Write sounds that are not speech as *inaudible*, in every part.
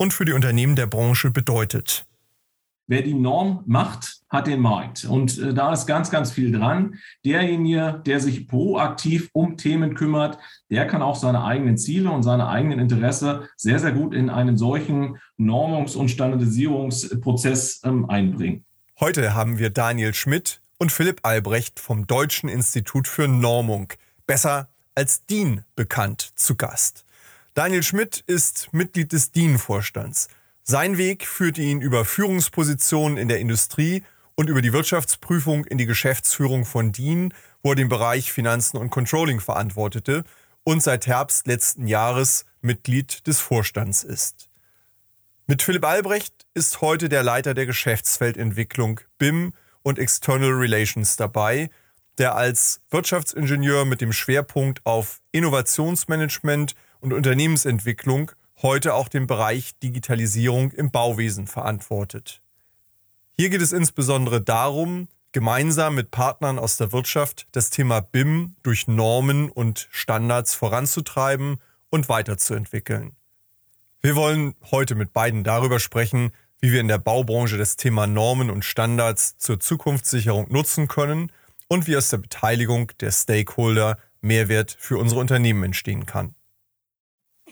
und für die Unternehmen der Branche bedeutet. Wer die Norm macht, hat den Markt. Und äh, da ist ganz, ganz viel dran. Derjenige, der sich proaktiv um Themen kümmert, der kann auch seine eigenen Ziele und seine eigenen Interesse sehr, sehr gut in einen solchen Normungs- und Standardisierungsprozess ähm, einbringen. Heute haben wir Daniel Schmidt und Philipp Albrecht vom Deutschen Institut für Normung, besser als DIN bekannt, zu Gast. Daniel Schmidt ist Mitglied des DIN-Vorstands. Sein Weg führte ihn über Führungspositionen in der Industrie und über die Wirtschaftsprüfung in die Geschäftsführung von DIN, wo er den Bereich Finanzen und Controlling verantwortete und seit Herbst letzten Jahres Mitglied des Vorstands ist. Mit Philipp Albrecht ist heute der Leiter der Geschäftsfeldentwicklung BIM und External Relations dabei, der als Wirtschaftsingenieur mit dem Schwerpunkt auf Innovationsmanagement und Unternehmensentwicklung heute auch den Bereich Digitalisierung im Bauwesen verantwortet. Hier geht es insbesondere darum, gemeinsam mit Partnern aus der Wirtschaft das Thema BIM durch Normen und Standards voranzutreiben und weiterzuentwickeln. Wir wollen heute mit beiden darüber sprechen, wie wir in der Baubranche das Thema Normen und Standards zur Zukunftssicherung nutzen können und wie aus der Beteiligung der Stakeholder Mehrwert für unsere Unternehmen entstehen kann.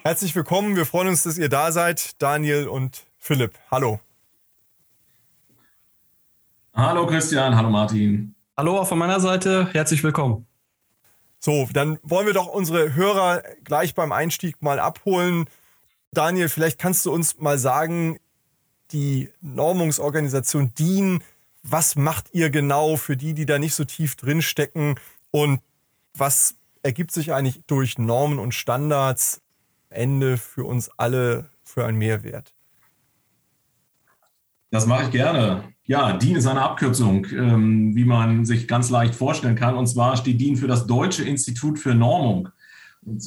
Herzlich willkommen. Wir freuen uns, dass ihr da seid, Daniel und Philipp. Hallo. Hallo Christian, hallo Martin. Hallo auch von meiner Seite, herzlich willkommen. So, dann wollen wir doch unsere Hörer gleich beim Einstieg mal abholen. Daniel, vielleicht kannst du uns mal sagen, die Normungsorganisation DIN, was macht ihr genau für die, die da nicht so tief drin stecken und was ergibt sich eigentlich durch Normen und Standards Ende für uns alle für einen Mehrwert? Das mache ich gerne. Ja, DIN ist eine Abkürzung, ähm, wie man sich ganz leicht vorstellen kann. Und zwar steht DIN für das Deutsche Institut für Normung. Und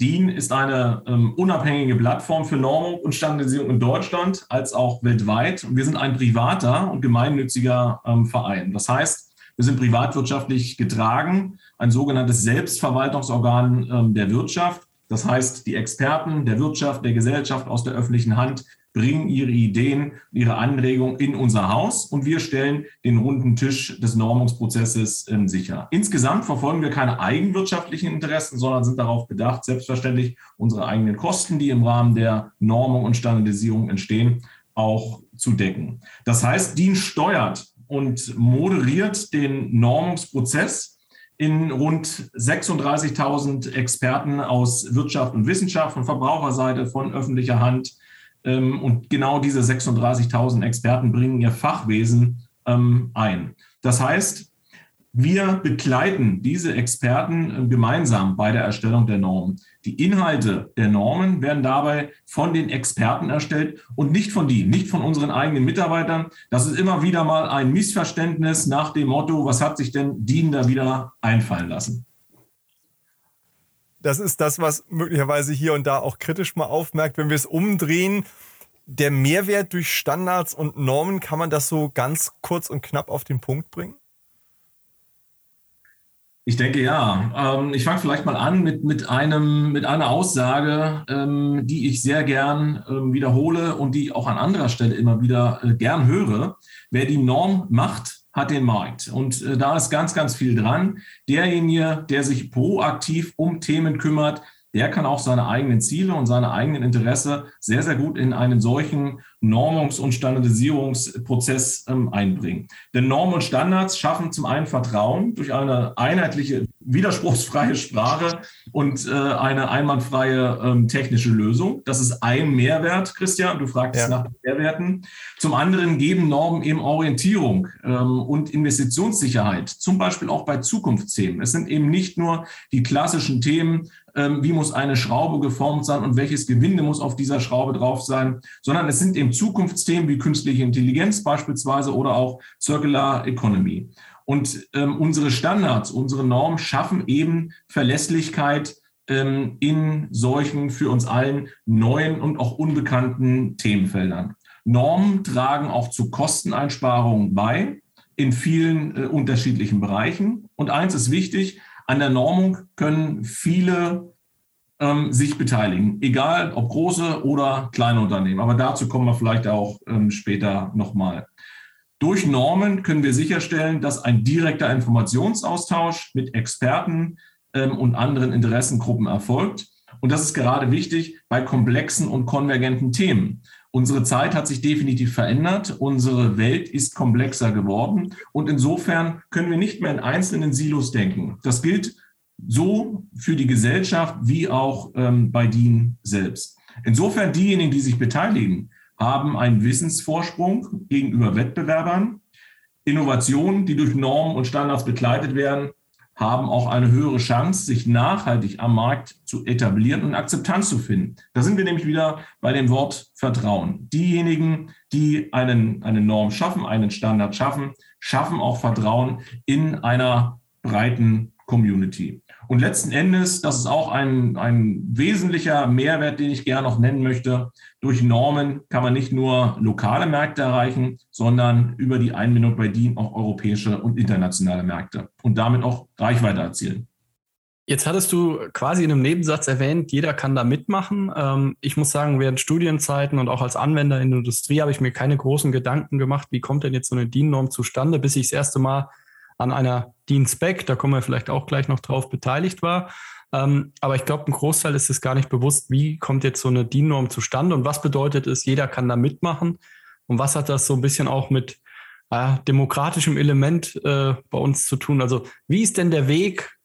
DIN ist eine ähm, unabhängige Plattform für Normung und Standardisierung in Deutschland als auch weltweit. Und wir sind ein privater und gemeinnütziger ähm, Verein. Das heißt, wir sind privatwirtschaftlich getragen, ein sogenanntes Selbstverwaltungsorgan ähm, der Wirtschaft. Das heißt, die Experten der Wirtschaft, der Gesellschaft aus der öffentlichen Hand bringen ihre Ideen, ihre Anregungen in unser Haus und wir stellen den runden Tisch des Normungsprozesses äh, sicher. Insgesamt verfolgen wir keine eigenwirtschaftlichen Interessen, sondern sind darauf bedacht, selbstverständlich unsere eigenen Kosten, die im Rahmen der Normung und Standardisierung entstehen, auch zu decken. Das heißt, DIN steuert und moderiert den Normungsprozess in rund 36.000 Experten aus Wirtschaft und Wissenschaft, von Verbraucherseite, von öffentlicher Hand. Ähm, und genau diese 36.000 Experten bringen ihr Fachwesen ähm, ein. Das heißt, wir begleiten diese Experten äh, gemeinsam bei der Erstellung der Normen. Die Inhalte der Normen werden dabei von den Experten erstellt und nicht von denen, nicht von unseren eigenen Mitarbeitern. Das ist immer wieder mal ein Missverständnis nach dem Motto, was hat sich denn DIN da wieder einfallen lassen? Das ist das, was möglicherweise hier und da auch kritisch mal aufmerkt, wenn wir es umdrehen. Der Mehrwert durch Standards und Normen, kann man das so ganz kurz und knapp auf den Punkt bringen? Ich denke ja. Ähm, ich fange vielleicht mal an mit, mit, einem, mit einer Aussage, ähm, die ich sehr gern ähm, wiederhole und die ich auch an anderer Stelle immer wieder äh, gern höre. Wer die Norm macht, hat den Markt. Und äh, da ist ganz, ganz viel dran. Derjenige, der sich proaktiv um Themen kümmert, der kann auch seine eigenen Ziele und seine eigenen Interesse sehr, sehr gut in einen solchen Normungs- und Standardisierungsprozess ähm, einbringen. Denn Normen und Standards schaffen zum einen Vertrauen durch eine einheitliche widerspruchsfreie Sprache und äh, eine einwandfreie ähm, technische Lösung. Das ist ein Mehrwert, Christian. Du fragst ja. nach Mehrwerten. Zum anderen geben Normen eben Orientierung ähm, und Investitionssicherheit, zum Beispiel auch bei Zukunftsthemen. Es sind eben nicht nur die klassischen Themen, ähm, wie muss eine Schraube geformt sein und welches Gewinde muss auf dieser Schraube drauf sein, sondern es sind eben Zukunftsthemen wie künstliche Intelligenz beispielsweise oder auch Circular Economy. Und ähm, unsere Standards, unsere Normen schaffen eben Verlässlichkeit ähm, in solchen für uns allen neuen und auch unbekannten Themenfeldern. Normen tragen auch zu Kosteneinsparungen bei in vielen äh, unterschiedlichen Bereichen. Und eins ist wichtig, an der Normung können viele ähm, sich beteiligen, egal ob große oder kleine Unternehmen. Aber dazu kommen wir vielleicht auch ähm, später nochmal. Durch Normen können wir sicherstellen, dass ein direkter Informationsaustausch mit Experten ähm, und anderen Interessengruppen erfolgt. Und das ist gerade wichtig bei komplexen und konvergenten Themen. Unsere Zeit hat sich definitiv verändert. Unsere Welt ist komplexer geworden. Und insofern können wir nicht mehr in einzelnen Silos denken. Das gilt so für die Gesellschaft wie auch ähm, bei DIN selbst. Insofern diejenigen, die sich beteiligen, haben einen Wissensvorsprung gegenüber Wettbewerbern. Innovationen, die durch Normen und Standards begleitet werden, haben auch eine höhere Chance, sich nachhaltig am Markt zu etablieren und Akzeptanz zu finden. Da sind wir nämlich wieder bei dem Wort Vertrauen. Diejenigen, die einen, eine Norm schaffen, einen Standard schaffen, schaffen auch Vertrauen in einer breiten Community. Und letzten Endes, das ist auch ein, ein wesentlicher Mehrwert, den ich gerne noch nennen möchte, durch Normen kann man nicht nur lokale Märkte erreichen, sondern über die Einbindung bei DIN auch europäische und internationale Märkte und damit auch Reichweite erzielen. Jetzt hattest du quasi in einem Nebensatz erwähnt, jeder kann da mitmachen. Ähm, ich muss sagen, während Studienzeiten und auch als Anwender in der Industrie habe ich mir keine großen Gedanken gemacht, wie kommt denn jetzt so eine DIN-Norm zustande, bis ich das erste Mal an einer DIN-Spec, da kommen wir vielleicht auch gleich noch drauf, beteiligt war. Ähm, aber ich glaube, ein Großteil ist es gar nicht bewusst, wie kommt jetzt so eine DIN-Norm zustande und was bedeutet es, jeder kann da mitmachen und was hat das so ein bisschen auch mit äh, demokratischem Element äh, bei uns zu tun. Also wie ist denn der Weg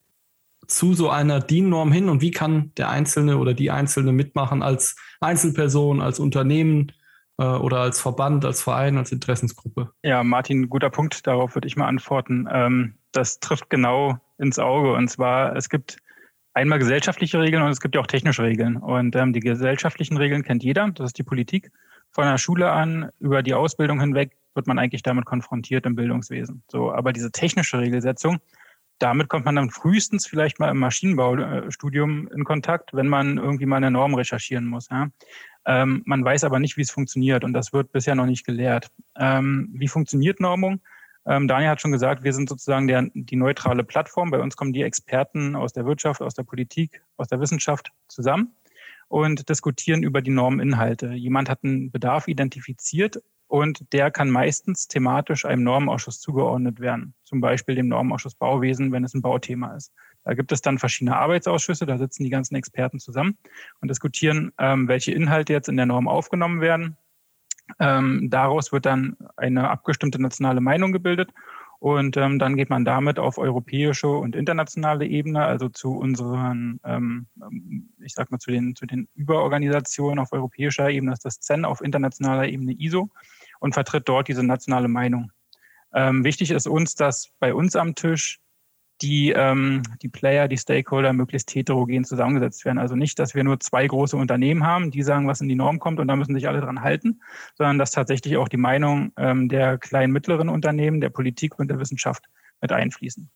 zu so einer DIN-Norm hin und wie kann der Einzelne oder die Einzelne mitmachen als Einzelperson, als Unternehmen oder als Verband, als Verein, als Interessensgruppe? Ja, Martin, guter Punkt, darauf würde ich mal antworten. Ähm, das trifft genau ins Auge und zwar, es gibt einmal gesellschaftliche Regeln und es gibt ja auch technische Regeln. Und ähm, die gesellschaftlichen Regeln kennt jeder, das ist die Politik. Von der Schule an über die Ausbildung hinweg wird man eigentlich damit konfrontiert im Bildungswesen. So, aber diese technische Regelsetzung, damit kommt man dann frühestens vielleicht mal im Maschinenbaustudium in Kontakt, wenn man irgendwie mal eine Norm recherchieren muss. Ja. Ähm, man weiß aber nicht, wie es funktioniert und das wird bisher noch nicht gelehrt. Ähm, wie funktioniert Normung? Ähm, Daniel hat schon gesagt, wir sind sozusagen der, die neutrale Plattform. Bei uns kommen die Experten aus der Wirtschaft, aus der Politik, aus der Wissenschaft zusammen und diskutieren über die Normeninhalte. Jemand hat einen Bedarf identifiziert und der kann meistens thematisch einem Normenausschuss zugeordnet werden. Zum Beispiel dem Normenausschuss Bauwesen, wenn es ein Bauthema ist. Da gibt es dann verschiedene Arbeitsausschüsse, da sitzen die ganzen Experten zusammen und diskutieren, ähm, welche Inhalte jetzt in der Norm aufgenommen werden ähm, daraus wird dann eine abgestimmte nationale Meinung gebildet und ähm, dann geht man damit auf europäische und internationale Ebene, also zu unseren, ähm, ich sag mal, zu den, zu den Überorganisationen auf europäischer Ebene, das ist das CEN, auf internationaler Ebene ISO und vertritt dort diese nationale Meinung. Ähm, wichtig ist uns, dass bei uns am Tisch die, ähm, die Player, die Stakeholder möglichst heterogen zusammengesetzt werden. Also nicht, dass wir nur zwei große Unternehmen haben, die sagen, was in die Norm kommt und da müssen sich alle dran halten, sondern dass tatsächlich auch die Meinung ähm, der kleinen, mittleren Unternehmen, der Politik und der Wissenschaft mit einfließen.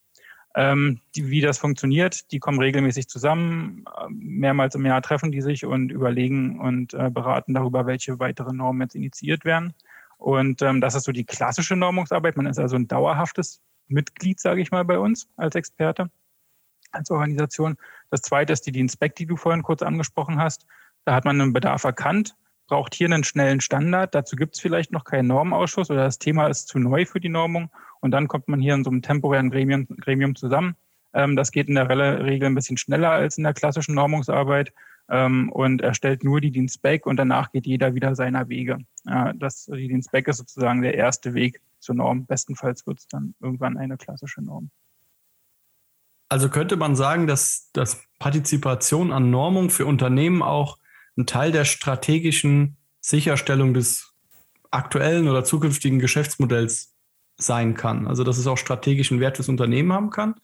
Ähm, die, wie das funktioniert, die kommen regelmäßig zusammen, mehrmals im Jahr treffen die sich und überlegen und äh, beraten darüber, welche weitere Normen jetzt initiiert werden. Und ähm, das ist so die klassische Normungsarbeit. Man ist also ein dauerhaftes Mitglied, sage ich mal, bei uns als Experte, als Organisation. Das zweite ist die Dienstspec, die du vorhin kurz angesprochen hast. Da hat man einen Bedarf erkannt, braucht hier einen schnellen Standard. Dazu gibt es vielleicht noch keinen Normenausschuss oder das Thema ist zu neu für die Normung. Und dann kommt man hier in so einem temporären Gremium, Gremium zusammen. Ähm, das geht in der Regel ein bisschen schneller als in der klassischen Normungsarbeit ähm, und erstellt nur die Dienstspec und danach geht jeder wieder seiner Wege. Ja, das, die Dienstspec ist sozusagen der erste Weg zur Norm. Bestenfalls wird es dann irgendwann eine klassische Norm. Also könnte man sagen, dass, dass Partizipation an Normung für Unternehmen auch ein Teil der strategischen Sicherstellung des aktuellen oder zukünftigen Geschäftsmodells sein kann. Also dass es auch strategischen Wert fürs Unternehmen haben kann.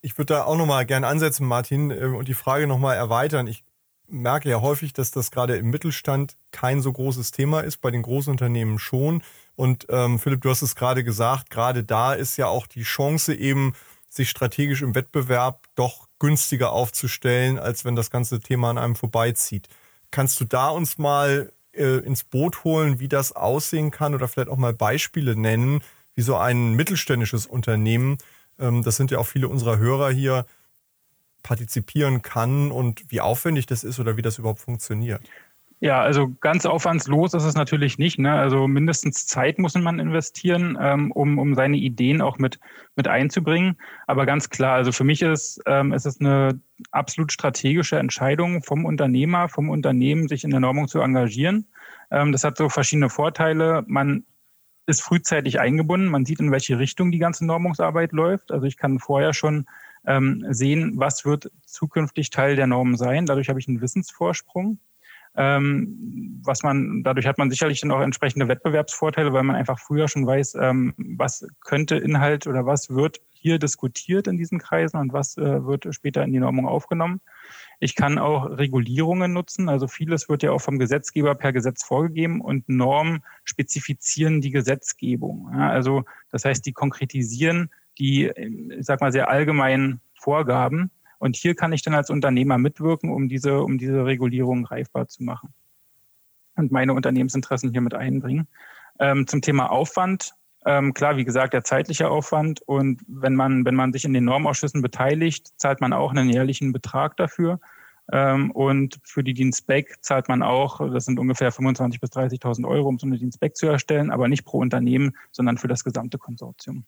Ich würde da auch nochmal gerne ansetzen, Martin, äh, und die Frage nochmal erweitern. Ich merke ja häufig, dass das gerade im Mittelstand kein so großes Thema ist, bei den Großunternehmen schon. Und ähm, Philipp, du hast es gerade gesagt, gerade da ist ja auch die Chance eben, sich strategisch im Wettbewerb doch günstiger aufzustellen, als wenn das ganze Thema an einem vorbeizieht. Kannst du da uns mal äh, ins Boot holen, wie das aussehen kann oder vielleicht auch mal Beispiele nennen, wie so ein mittelständisches Unternehmen, ähm, das sind ja auch viele unserer Hörer hier, partizipieren kann und wie aufwendig das ist oder wie das überhaupt funktioniert? Ja, also ganz aufwandslos ist es natürlich nicht. Ne? Also mindestens Zeit muss man investieren, ähm, um, um seine Ideen auch mit, mit einzubringen. Aber ganz klar, also für mich ist, ähm, ist es eine absolut strategische Entscheidung vom Unternehmer, vom Unternehmen, sich in der Normung zu engagieren. Ähm, das hat so verschiedene Vorteile. Man ist frühzeitig eingebunden. Man sieht, in welche Richtung die ganze Normungsarbeit läuft. Also ich kann vorher schon ähm, sehen, was wird zukünftig Teil der Normen sein. Dadurch habe ich einen Wissensvorsprung. Ähm, was man, dadurch hat man sicherlich dann auch entsprechende Wettbewerbsvorteile, weil man einfach früher schon weiß, ähm, was könnte Inhalt oder was wird hier diskutiert in diesen Kreisen und was äh, wird später in die Normung aufgenommen. Ich kann auch Regulierungen nutzen. Also vieles wird ja auch vom Gesetzgeber per Gesetz vorgegeben und Normen spezifizieren die Gesetzgebung. Ja, also das heißt, die konkretisieren die, ich sag mal, sehr allgemeinen Vorgaben und hier kann ich dann als Unternehmer mitwirken, um diese, um diese Regulierung greifbar zu machen und meine Unternehmensinteressen hier mit einbringen. Ähm, zum Thema Aufwand. Ähm, klar, wie gesagt, der zeitliche Aufwand. Und wenn man, wenn man sich in den Normausschüssen beteiligt, zahlt man auch einen jährlichen Betrag dafür. Ähm, und für die Dienstback zahlt man auch, das sind ungefähr 25.000 bis 30.000 Euro, um so eine Dienstback zu erstellen, aber nicht pro Unternehmen, sondern für das gesamte Konsortium.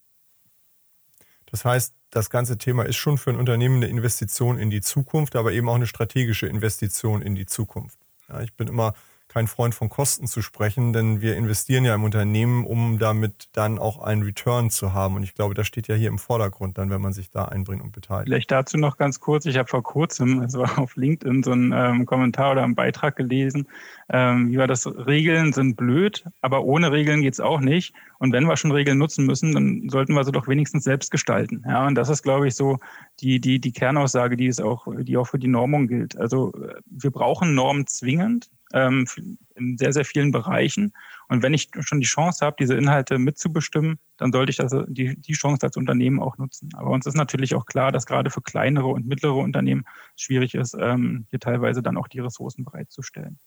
Das heißt, das ganze Thema ist schon für ein Unternehmen eine Investition in die Zukunft, aber eben auch eine strategische Investition in die Zukunft. Ja, ich bin immer kein Freund von Kosten zu sprechen, denn wir investieren ja im Unternehmen, um damit dann auch einen Return zu haben. Und ich glaube, das steht ja hier im Vordergrund dann, wenn man sich da einbringt und beteiligt. Vielleicht dazu noch ganz kurz. Ich habe vor kurzem, also *laughs* auf LinkedIn, so einen ähm, Kommentar oder einen Beitrag gelesen. Ähm, wie war das? Regeln sind blöd, aber ohne Regeln geht's auch nicht. Und wenn wir schon Regeln nutzen müssen, dann sollten wir sie doch wenigstens selbst gestalten. Ja, und das ist, glaube ich, so die, die, die Kernaussage, die es auch, die auch für die Normung gilt. Also äh, wir brauchen Normen zwingend ähm, in sehr, sehr vielen Bereichen. Und wenn ich schon die Chance habe, diese Inhalte mitzubestimmen, dann sollte ich das, die, die Chance als Unternehmen auch nutzen. Aber uns ist natürlich auch klar, dass gerade für kleinere und mittlere Unternehmen schwierig ist, ähm, hier teilweise dann auch die Ressourcen bereitzustellen.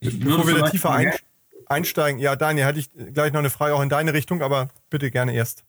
Bevor wir da tiefer einsteigen, ja, Daniel, hatte ich gleich noch eine Frage auch in deine Richtung, aber bitte gerne erst.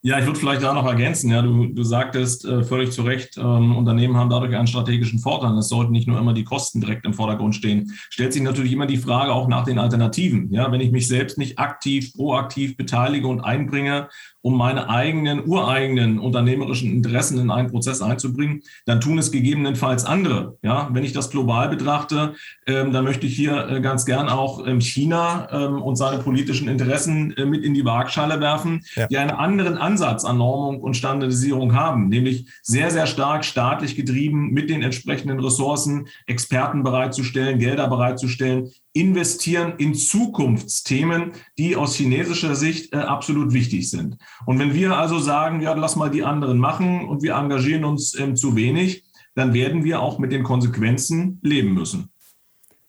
Ja, ich würde vielleicht da noch ergänzen. Ja, du, du sagtest äh, völlig zu Recht, ähm, Unternehmen haben dadurch einen strategischen Vorteil. Es sollten nicht nur immer die Kosten direkt im Vordergrund stehen. Stellt sich natürlich immer die Frage auch nach den Alternativen. Ja, wenn ich mich selbst nicht aktiv, proaktiv beteilige und einbringe, um meine eigenen, ureigenen unternehmerischen Interessen in einen Prozess einzubringen, dann tun es gegebenenfalls andere. Ja, wenn ich das global betrachte, ähm, dann möchte ich hier äh, ganz gern auch ähm, China ähm, und seine politischen Interessen äh, mit in die Waagschale werfen, ja. die einen anderen Ansatz an Normung und Standardisierung haben, nämlich sehr, sehr stark staatlich getrieben mit den entsprechenden Ressourcen, Experten bereitzustellen, Gelder bereitzustellen, investieren in Zukunftsthemen, die aus chinesischer Sicht äh, absolut wichtig sind. Und wenn wir also sagen, ja, lass mal die anderen machen und wir engagieren uns ähm, zu wenig, dann werden wir auch mit den Konsequenzen leben müssen.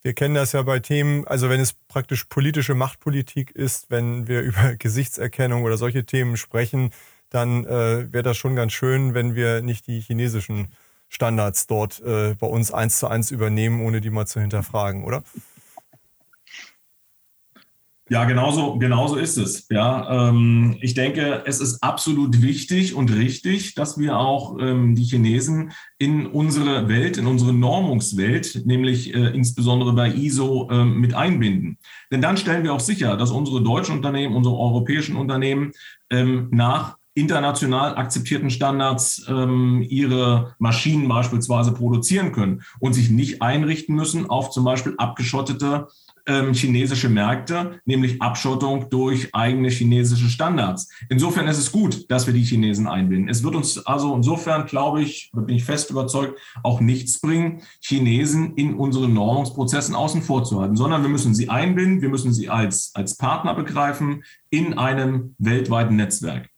Wir kennen das ja bei Themen, also wenn es praktisch politische Machtpolitik ist, wenn wir *laughs* über Gesichtserkennung oder solche Themen sprechen, dann äh, wäre das schon ganz schön, wenn wir nicht die chinesischen Standards dort äh, bei uns eins zu eins übernehmen, ohne die mal zu hinterfragen, oder? Ja, genauso, genauso ist es. Ja, ähm, ich denke, es ist absolut wichtig und richtig, dass wir auch ähm, die Chinesen in unsere Welt, in unsere Normungswelt, nämlich äh, insbesondere bei ISO, äh, mit einbinden. Denn dann stellen wir auch sicher, dass unsere deutschen Unternehmen, unsere europäischen Unternehmen ähm, nach international akzeptierten Standards ähm, ihre Maschinen beispielsweise produzieren können und sich nicht einrichten müssen auf zum Beispiel abgeschottete ähm, chinesische Märkte, nämlich Abschottung durch eigene chinesische Standards. Insofern ist es gut, dass wir die Chinesen einbinden. Es wird uns also insofern, glaube ich, bin ich fest überzeugt, auch nichts bringen, Chinesen in unseren Normungsprozessen außen vor zu halten, sondern wir müssen sie einbinden, wir müssen sie als, als Partner begreifen in einem weltweiten Netzwerk.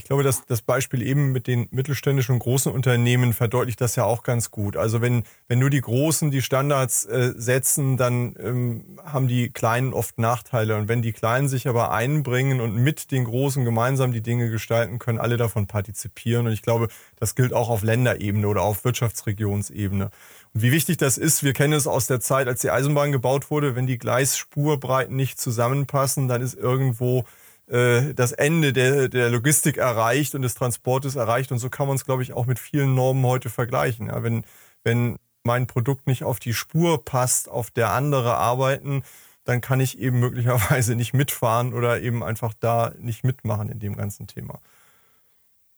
Ich glaube, dass das Beispiel eben mit den mittelständischen und großen Unternehmen verdeutlicht das ja auch ganz gut. Also wenn, wenn nur die Großen die Standards äh, setzen, dann ähm, haben die Kleinen oft Nachteile. Und wenn die Kleinen sich aber einbringen und mit den Großen gemeinsam die Dinge gestalten, können alle davon partizipieren. Und ich glaube, das gilt auch auf Länderebene oder auf Wirtschaftsregionsebene. Und wie wichtig das ist, wir kennen es aus der Zeit, als die Eisenbahn gebaut wurde, wenn die Gleisspurbreiten nicht zusammenpassen, dann ist irgendwo äh, das Ende der, der Logistik erreicht und des Transportes erreicht. Und so kann man es, glaube ich, auch mit vielen Normen heute vergleichen. Ja, wenn, wenn mein Produkt nicht auf die Spur passt, auf der andere arbeiten, dann kann ich eben möglicherweise nicht mitfahren oder eben einfach da nicht mitmachen in dem ganzen Thema.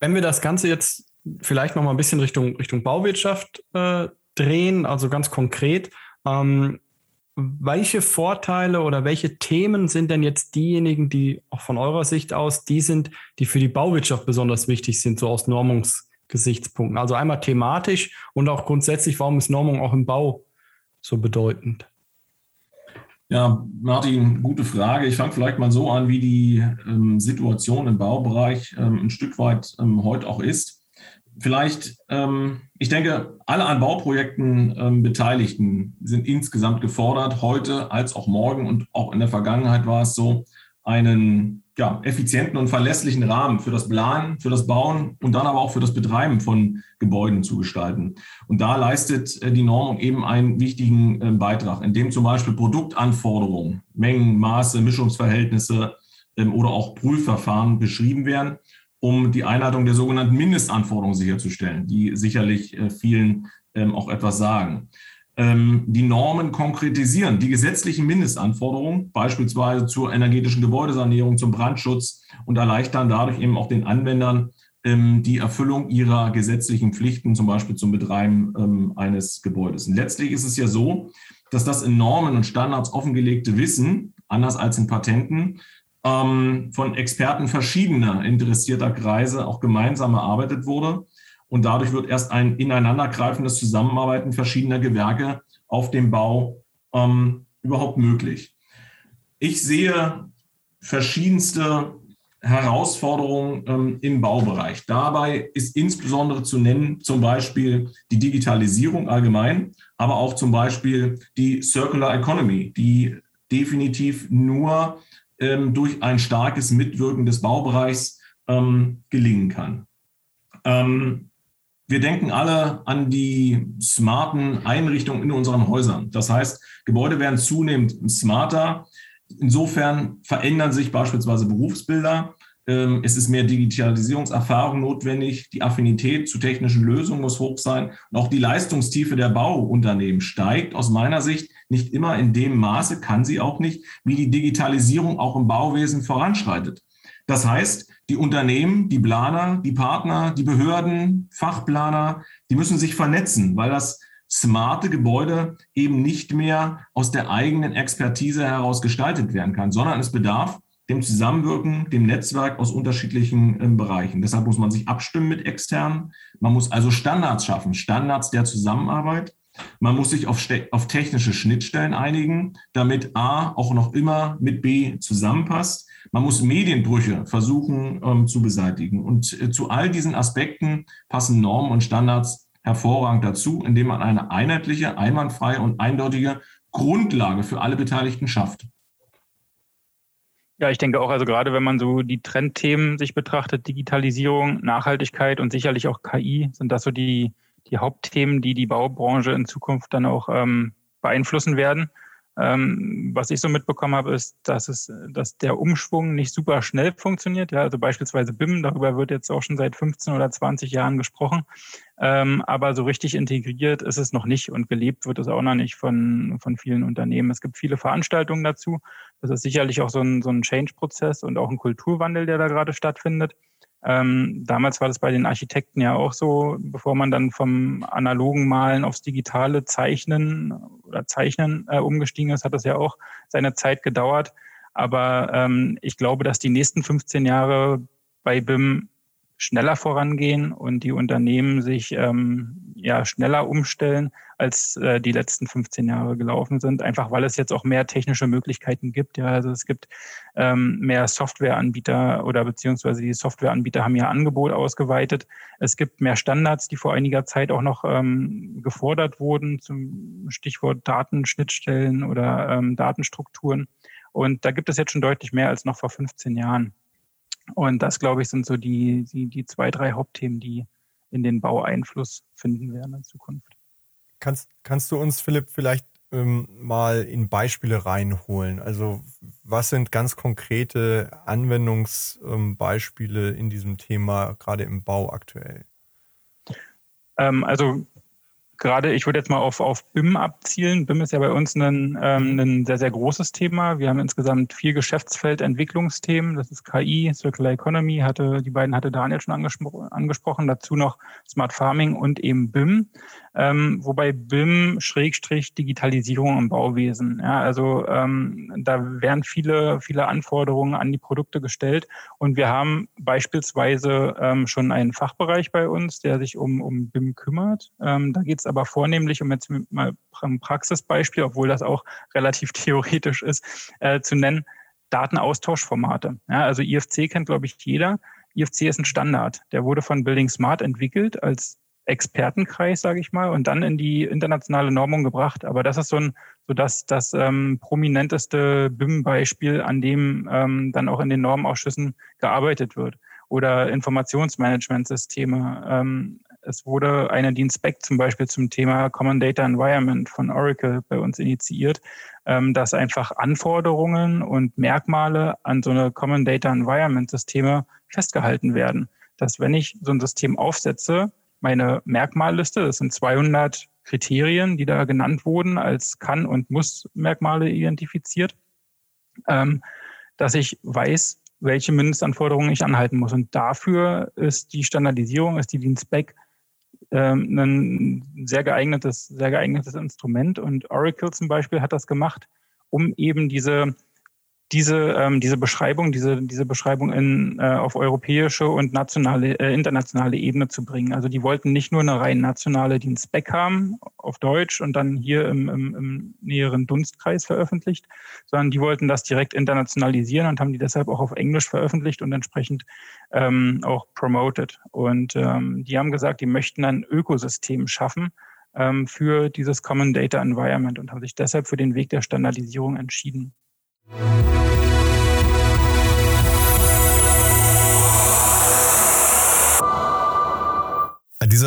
Wenn wir das Ganze jetzt vielleicht noch mal ein bisschen Richtung, Richtung Bauwirtschaft äh, drehen, also ganz konkret, ähm, welche Vorteile oder welche Themen sind denn jetzt diejenigen, die auch von eurer Sicht aus, die sind, die für die Bauwirtschaft besonders wichtig sind, so aus Normungsgesichtspunkten? Also einmal thematisch und auch grundsätzlich, warum ist Normung auch im Bau so bedeutend? Ja, Martin, gute Frage. Ich fange vielleicht mal so an, wie die ähm, Situation im Baubereich ähm, ein Stück weit ähm, heute auch ist vielleicht, ähm, ich denke, alle an Bauprojekten ähm, Beteiligten sind insgesamt gefordert, heute als auch morgen und auch in der Vergangenheit war es so, einen ja, effizienten und verlässlichen Rahmen für das Planen, für das Bauen und dann aber auch für das Betreiben von Gebäuden zu gestalten. Und da leistet äh, die Normung eben einen wichtigen äh, Beitrag, indem zum Beispiel Produktanforderungen, Mengen, Maße, Mischungsverhältnisse ähm, oder auch Prüfverfahren beschrieben werden um die Einhaltung der sogenannten Mindestanforderungen sicherzustellen, die sicherlich äh, vielen ähm, auch etwas sagen. Ähm, die Normen konkretisieren die gesetzlichen Mindestanforderungen, beispielsweise zur energetischen Gebäudesanierung, zum Brandschutz und erleichtern dadurch eben auch den Anwendern ähm, die Erfüllung ihrer gesetzlichen Pflichten, zum Beispiel zum Betreiben eines Gebäudes. Und letztlich ist es ja so, dass das in Normen und Standards offengelegte Wissen, anders als in Patenten, ähm, von Experten verschiedener interessierter Kreise auch gemeinsam erarbeitet wurde. Und dadurch wird erst ein ineinandergreifendes Zusammenarbeiten verschiedener Gewerke auf dem Bau ähm, überhaupt möglich. Ich sehe verschiedenste Herausforderungen ähm, im Baubereich. Dabei ist insbesondere zu nennen zum Beispiel die Digitalisierung allgemein, aber auch zum Beispiel die Circular Economy, die definitiv nur ähm, durch ein starkes Mitwirken des Baubereichs ähm, gelingen kann. Ähm, wir denken alle an die smarten Einrichtungen in unseren Häusern. Das heißt, Gebäude werden zunehmend smarter. Insofern verändern sich beispielsweise Berufsbilder. Ähm, es ist mehr Digitalisierungserfahrung notwendig. Die Affinität zu technischen Lösungen muss hoch sein. Und auch die Leistungstiefe der Bauunternehmen steigt aus meiner Sicht nicht immer in dem Maße, kann sie auch nicht, wie die Digitalisierung auch im Bauwesen voranschreitet. Das heißt, die Unternehmen, die Planer, die Partner, die Behörden, Fachplaner, die müssen sich vernetzen, weil das smarte Gebäude eben nicht mehr aus der eigenen Expertise heraus gestaltet werden kann, sondern es bedarf dem Zusammenwirken, dem Netzwerk aus unterschiedlichen äh, Bereichen. Deshalb muss man sich abstimmen mit externen. Man muss also Standards schaffen, Standards der Zusammenarbeit. Man muss sich auf, auf technische Schnittstellen einigen, damit A auch noch immer mit B zusammenpasst. Man muss Medienbrüche versuchen ähm, zu beseitigen. Und äh, zu all diesen Aspekten passen Normen und Standards hervorragend dazu, indem man eine einheitliche, einwandfreie und eindeutige Grundlage für alle Beteiligten schafft. Ja, ich denke auch, also gerade wenn man so die Trendthemen sich betrachtet, Digitalisierung, Nachhaltigkeit und sicherlich auch KI, sind das so die, die Hauptthemen, die die Baubranche in Zukunft dann auch ähm, beeinflussen werden. Ähm, was ich so mitbekommen habe, ist, dass es, dass der Umschwung nicht super schnell funktioniert. Ja, also beispielsweise BIM, darüber wird jetzt auch schon seit 15 oder 20 Jahren gesprochen. Ähm, aber so richtig integriert ist es noch nicht und gelebt wird es auch noch nicht von, von vielen Unternehmen. Es gibt viele Veranstaltungen dazu. Das ist sicherlich auch so ein, so ein Change-Prozess und auch ein Kulturwandel, der da gerade stattfindet. Ähm, damals war das bei den Architekten ja auch so, bevor man dann vom analogen Malen aufs digitale Zeichnen oder Zeichnen äh, umgestiegen ist, hat das ja auch seine Zeit gedauert. Aber ähm, ich glaube, dass die nächsten 15 Jahre bei BIM schneller vorangehen und die Unternehmen sich ähm, ja schneller umstellen, als äh, die letzten 15 Jahre gelaufen sind, einfach weil es jetzt auch mehr technische Möglichkeiten gibt. Ja, also es gibt ähm, mehr Softwareanbieter oder beziehungsweise die Softwareanbieter haben ihr Angebot ausgeweitet. Es gibt mehr Standards, die vor einiger Zeit auch noch ähm, gefordert wurden, zum Stichwort Datenschnittstellen oder ähm, Datenstrukturen. Und da gibt es jetzt schon deutlich mehr als noch vor 15 Jahren. Und das, glaube ich, sind so die, die, die zwei, drei Hauptthemen, die in den Bau Einfluss finden werden in Zukunft. Kannst, kannst du uns, Philipp, vielleicht ähm, mal in Beispiele reinholen? Also was sind ganz konkrete Anwendungsbeispiele ähm, in diesem Thema, gerade im Bau aktuell? Ähm, also gerade, ich würde jetzt mal auf, auf BIM abzielen. BIM ist ja bei uns ein, ähm, ein sehr, sehr großes Thema. Wir haben insgesamt vier Geschäftsfeldentwicklungsthemen. Das ist KI, Circular Economy, hatte, die beiden hatte Daniel schon angespro angesprochen. Dazu noch Smart Farming und eben BIM. Ähm, wobei BIM Schrägstrich Digitalisierung im Bauwesen. Ja, also ähm, da werden viele, viele Anforderungen an die Produkte gestellt. Und wir haben beispielsweise ähm, schon einen Fachbereich bei uns, der sich um, um BIM kümmert. Ähm, da geht es aber vornehmlich, um jetzt mal ein Praxisbeispiel, obwohl das auch relativ *laughs* theoretisch ist, äh, zu nennen, Datenaustauschformate. Ja, also IFC kennt, glaube ich, jeder. IFC ist ein Standard. Der wurde von Building Smart entwickelt als Expertenkreis, sage ich mal, und dann in die internationale Normung gebracht. Aber das ist so ein so das, das ähm, prominenteste BIM-Beispiel, an dem ähm, dann auch in den Normausschüssen gearbeitet wird. Oder Informationsmanagementsysteme. Ähm, es wurde eine Dienstspec zum Beispiel zum Thema Common Data Environment von Oracle bei uns initiiert, ähm, dass einfach Anforderungen und Merkmale an so eine Common Data Environment Systeme festgehalten werden. Dass wenn ich so ein System aufsetze, meine Merkmalliste, das sind 200 Kriterien, die da genannt wurden, als kann und muss Merkmale identifiziert, ähm, dass ich weiß, welche Mindestanforderungen ich anhalten muss. Und dafür ist die Standardisierung, ist die Dienstspec ähm, ein sehr geeignetes, sehr geeignetes Instrument. Und Oracle zum Beispiel hat das gemacht, um eben diese diese, ähm, diese Beschreibung, diese, diese Beschreibung in, äh, auf europäische und nationale, äh, internationale Ebene zu bringen. Also die wollten nicht nur eine rein nationale Dienstspec haben auf Deutsch und dann hier im, im, im näheren Dunstkreis veröffentlicht, sondern die wollten das direkt internationalisieren und haben die deshalb auch auf Englisch veröffentlicht und entsprechend ähm, auch promoted. Und ähm, die haben gesagt, die möchten ein Ökosystem schaffen, ähm, für dieses Common Data Environment und haben sich deshalb für den Weg der Standardisierung entschieden.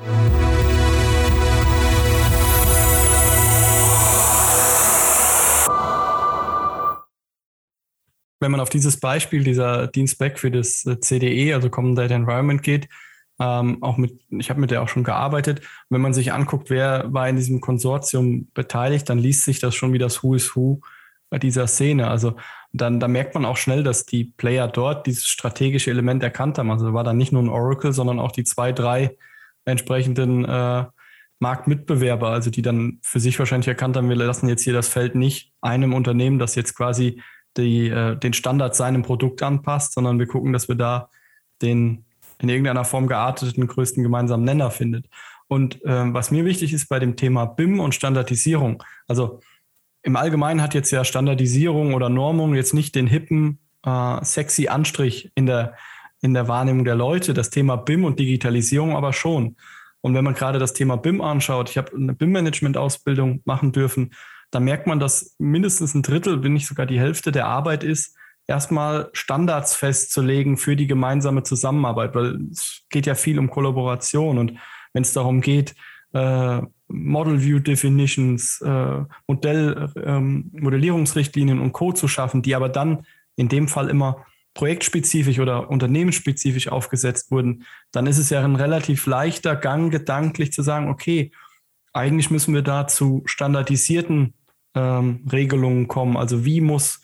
Wenn man auf dieses Beispiel dieser Dienstback für das äh, CDE, also Common Data Environment geht, ähm, auch mit, ich habe mit der auch schon gearbeitet. Wenn man sich anguckt, wer war in diesem Konsortium beteiligt, dann liest sich das schon wie das Who is Who bei dieser Szene. Also dann da merkt man auch schnell, dass die Player dort dieses strategische Element erkannt haben. Also war dann nicht nur ein Oracle, sondern auch die zwei, drei entsprechenden äh, Marktmitbewerber, also die dann für sich wahrscheinlich erkannt haben, wir lassen jetzt hier das Feld nicht einem Unternehmen, das jetzt quasi die, äh, den Standard seinem Produkt anpasst, sondern wir gucken, dass wir da den in irgendeiner Form gearteten größten gemeinsamen Nenner findet. Und äh, was mir wichtig ist bei dem Thema BIM und Standardisierung, also im Allgemeinen hat jetzt ja Standardisierung oder Normung jetzt nicht den hippen, äh, sexy Anstrich in der, in der Wahrnehmung der Leute. Das Thema BIM und Digitalisierung aber schon. Und wenn man gerade das Thema BIM anschaut, ich habe eine BIM-Management-Ausbildung machen dürfen, da merkt man, dass mindestens ein Drittel, wenn nicht sogar die Hälfte der Arbeit ist, erstmal Standards festzulegen für die gemeinsame Zusammenarbeit, weil es geht ja viel um Kollaboration und wenn es darum geht, äh, Model View Definitions, äh, Modell, ähm, Modellierungsrichtlinien und Code zu schaffen, die aber dann in dem Fall immer projektspezifisch oder unternehmensspezifisch aufgesetzt wurden, dann ist es ja ein relativ leichter Gang, gedanklich zu sagen, okay, eigentlich müssen wir da zu standardisierten ähm, Regelungen kommen. Also wie muss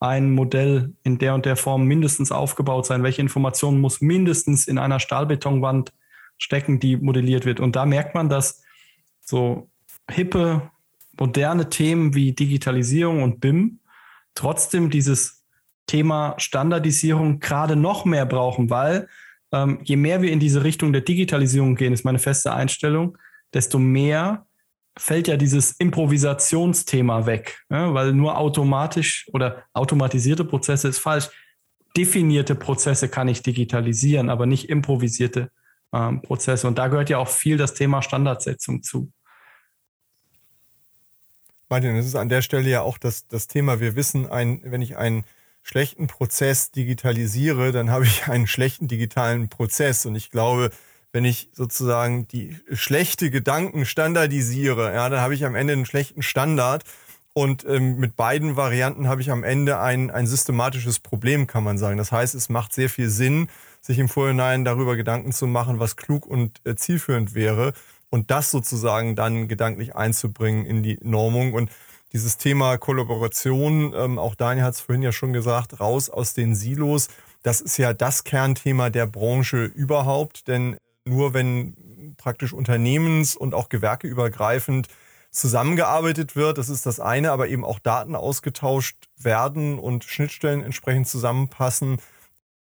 ein Modell in der und der Form mindestens aufgebaut sein? Welche Informationen muss mindestens in einer Stahlbetonwand stecken, die modelliert wird? Und da merkt man, dass so hippe, moderne Themen wie Digitalisierung und BIM trotzdem dieses Thema Standardisierung gerade noch mehr brauchen, weil ähm, je mehr wir in diese Richtung der Digitalisierung gehen, ist meine feste Einstellung, desto mehr fällt ja dieses Improvisationsthema weg, ja, weil nur automatisch oder automatisierte Prozesse ist falsch. Definierte Prozesse kann ich digitalisieren, aber nicht improvisierte ähm, Prozesse. Und da gehört ja auch viel das Thema Standardsetzung zu. Martin, das ist an der Stelle ja auch das, das Thema. Wir wissen, ein, wenn ich einen schlechten Prozess digitalisiere, dann habe ich einen schlechten digitalen Prozess. Und ich glaube, wenn ich sozusagen die schlechte Gedanken standardisiere, ja, dann habe ich am Ende einen schlechten Standard. Und ähm, mit beiden Varianten habe ich am Ende ein, ein systematisches Problem, kann man sagen. Das heißt, es macht sehr viel Sinn, sich im Vorhinein darüber Gedanken zu machen, was klug und äh, zielführend wäre und das sozusagen dann gedanklich einzubringen in die Normung. Und dieses Thema Kollaboration, ähm, auch Daniel hat es vorhin ja schon gesagt, raus aus den Silos, das ist ja das Kernthema der Branche überhaupt, denn nur wenn praktisch unternehmens- und auch gewerkeübergreifend zusammengearbeitet wird, das ist das eine, aber eben auch Daten ausgetauscht werden und Schnittstellen entsprechend zusammenpassen,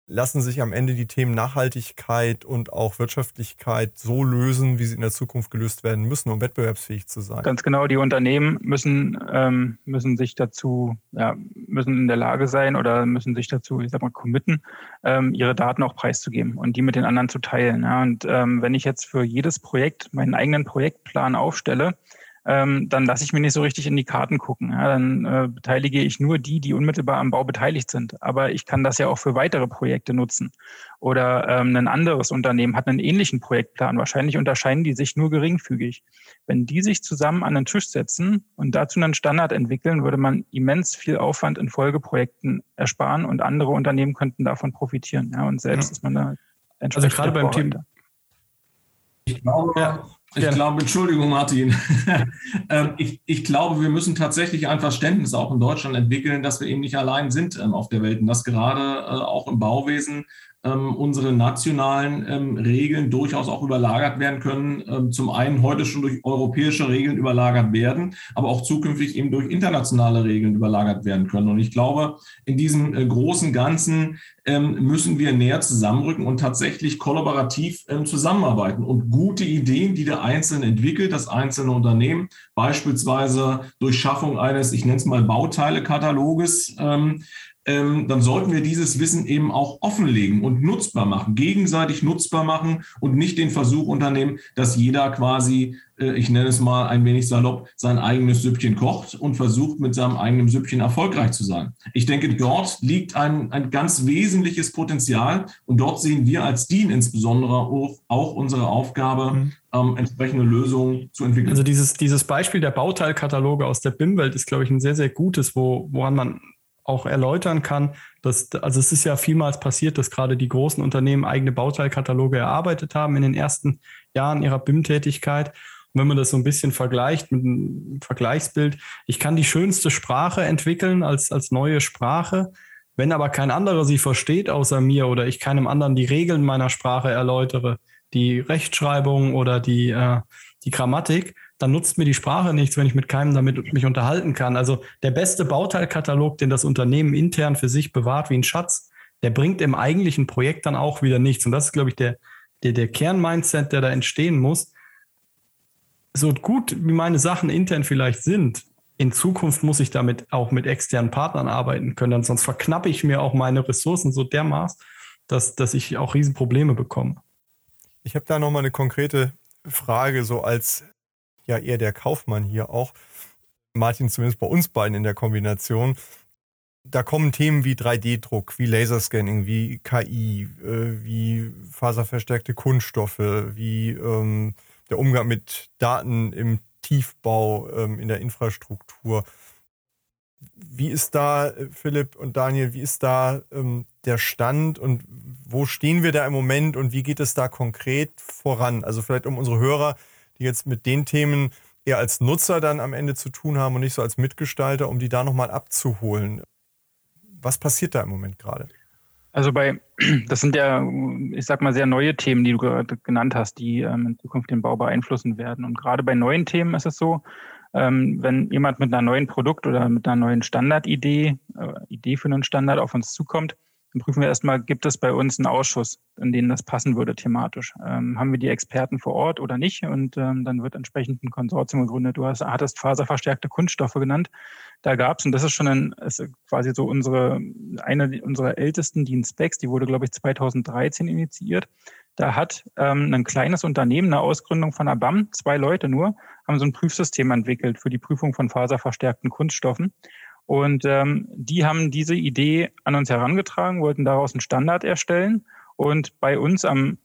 lassen sich am Ende die Themen Nachhaltigkeit und auch Wirtschaftlichkeit so lösen, wie sie in der Zukunft gelöst werden müssen, um wettbewerbsfähig zu sein. Ganz genau, die Unternehmen müssen, ähm, müssen sich dazu, ja, müssen in der Lage sein oder müssen sich dazu, ich sag mal, committen, ähm, ihre Daten auch preiszugeben und die mit den anderen zu teilen. Ja. Und ähm, wenn ich jetzt für jedes Projekt meinen eigenen Projektplan aufstelle, ähm, dann lasse ich mir nicht so richtig in die Karten gucken. Ja, dann äh, beteilige ich nur die, die unmittelbar am Bau beteiligt sind. Aber ich kann das ja auch für weitere Projekte nutzen. Oder ähm, ein anderes Unternehmen hat einen ähnlichen Projektplan. Wahrscheinlich unterscheiden die sich nur geringfügig. Wenn die sich zusammen an den Tisch setzen und dazu einen Standard entwickeln, würde man immens viel Aufwand in Folgeprojekten ersparen und andere Unternehmen könnten davon profitieren. Ja, und selbst ja. ist man da entsprechend. Also gerade beim Thema. Ich glaube, ja. Ich glaube, Entschuldigung, Martin. *laughs* Ähm, ich, ich, glaube, wir müssen tatsächlich ein Verständnis auch in Deutschland entwickeln, dass wir eben nicht allein sind ähm, auf der Welt und dass gerade äh, auch im Bauwesen ähm, unsere nationalen Regeln durchaus auch überlagert werden können. Zum einen heute schon durch europäische Regeln überlagert werden, aber auch zukünftig eben durch internationale Regeln überlagert werden können. Und ich glaube, in diesem äh, großen Ganzen müssen wir näher zusammenrücken und tatsächlich kollaborativ ähm, zusammenarbeiten und gute Ideen, die der Einzelne entwickelt, das einzelne Unternehmen, beispielsweise durch Schaffung eines, ich nenne es mal Bauteilekataloges, ähm, dann sollten wir dieses Wissen eben auch offenlegen und nutzbar machen, gegenseitig nutzbar machen und nicht den Versuch unternehmen, dass jeder quasi, äh, ich nenne es mal ein wenig salopp, sein eigenes Süppchen kocht und versucht, mit seinem eigenen Süppchen erfolgreich zu sein. Ich denke, dort liegt ein, ein ganz wesentliches Potenzial und dort sehen wir als DIN insbesondere auch, auch unsere Aufgabe, mhm. ähm, entsprechende Lösungen zu entwickeln. Also dieses, dieses Beispiel der Bauteilkataloge aus der BIM-Welt ist, glaube ich, ein sehr, sehr gutes, wo, woran man auch erläutern kann. Dass, also es ist ja vielmals passiert, dass gerade die großen Unternehmen eigene Bauteilkataloge erarbeitet haben in den ersten Jahren ihrer BIM-Tätigkeit. Und wenn man das so ein bisschen vergleicht mit einem Vergleichsbild, ich kann die schönste Sprache entwickeln als, als neue Sprache. Wenn aber kein anderer sie versteht außer mir oder ich keinem anderen die Regeln meiner Sprache erläutere, die Rechtschreibung oder die, äh, die Grammatik, dann nutzt mir die Sprache nichts, wenn ich mit keinem damit mich unterhalten kann. Also der beste Bauteilkatalog, den das Unternehmen intern für sich bewahrt wie ein Schatz, der bringt im eigentlichen Projekt dann auch wieder nichts. Und das ist, glaube ich, der, der, der Kernmindset, der da entstehen muss. So gut wie meine Sachen intern vielleicht sind, in Zukunft muss ich damit auch mit externen Partnern arbeiten können, sonst verknappe ich mir auch meine Ressourcen so dermaßen, dass, dass ich auch Riesenprobleme bekomme. Ich habe da nochmal eine konkrete Frage, so als ja eher der Kaufmann hier auch. Martin, zumindest bei uns beiden in der Kombination. Da kommen Themen wie 3D-Druck, wie Laserscanning, wie KI, äh, wie faserverstärkte Kunststoffe, wie ähm, der Umgang mit Daten im Tiefbau, ähm, in der Infrastruktur. Wie ist da, äh, Philipp und Daniel, wie ist da ähm, der Stand und wo stehen wir da im Moment und wie geht es da konkret voran? Also vielleicht um unsere Hörer, die jetzt mit den Themen eher als Nutzer dann am Ende zu tun haben und nicht so als Mitgestalter, um die da nochmal abzuholen. Was passiert da im Moment gerade? Also bei, *clears throat* das sind ja, ich sag mal, sehr neue Themen, die du gerade genannt hast, die ähm, in Zukunft den Bau beeinflussen werden. Und gerade bei neuen Themen ist es so, ähm, wenn jemand mit einer neuen Produkt oder mit einer neuen Standardidee, äh, Idee für einen Standard auf uns zukommt, dann prüfen wir erstmal, gibt es bei uns einen Ausschuss, in den das passen würde thematisch? Ähm, haben wir die Experten vor Ort oder nicht? Und ähm, dann wird entsprechend ein Konsortium gegründet. Du hast, hattest faserverstärkte Kunststoffe genannt. Da gab es, und das ist schon ein, ist quasi so unsere, eine unserer ältesten DIN Specs, die wurde, glaube ich, 2013 initiiert. Da hat ähm, ein kleines Unternehmen, eine Ausgründung von der BAM, zwei Leute nur, haben so ein Prüfsystem entwickelt für die Prüfung von faserverstärkten Kunststoffen. Und ähm, die haben diese Idee an uns herangetragen, wollten daraus einen Standard erstellen. Und bei uns am,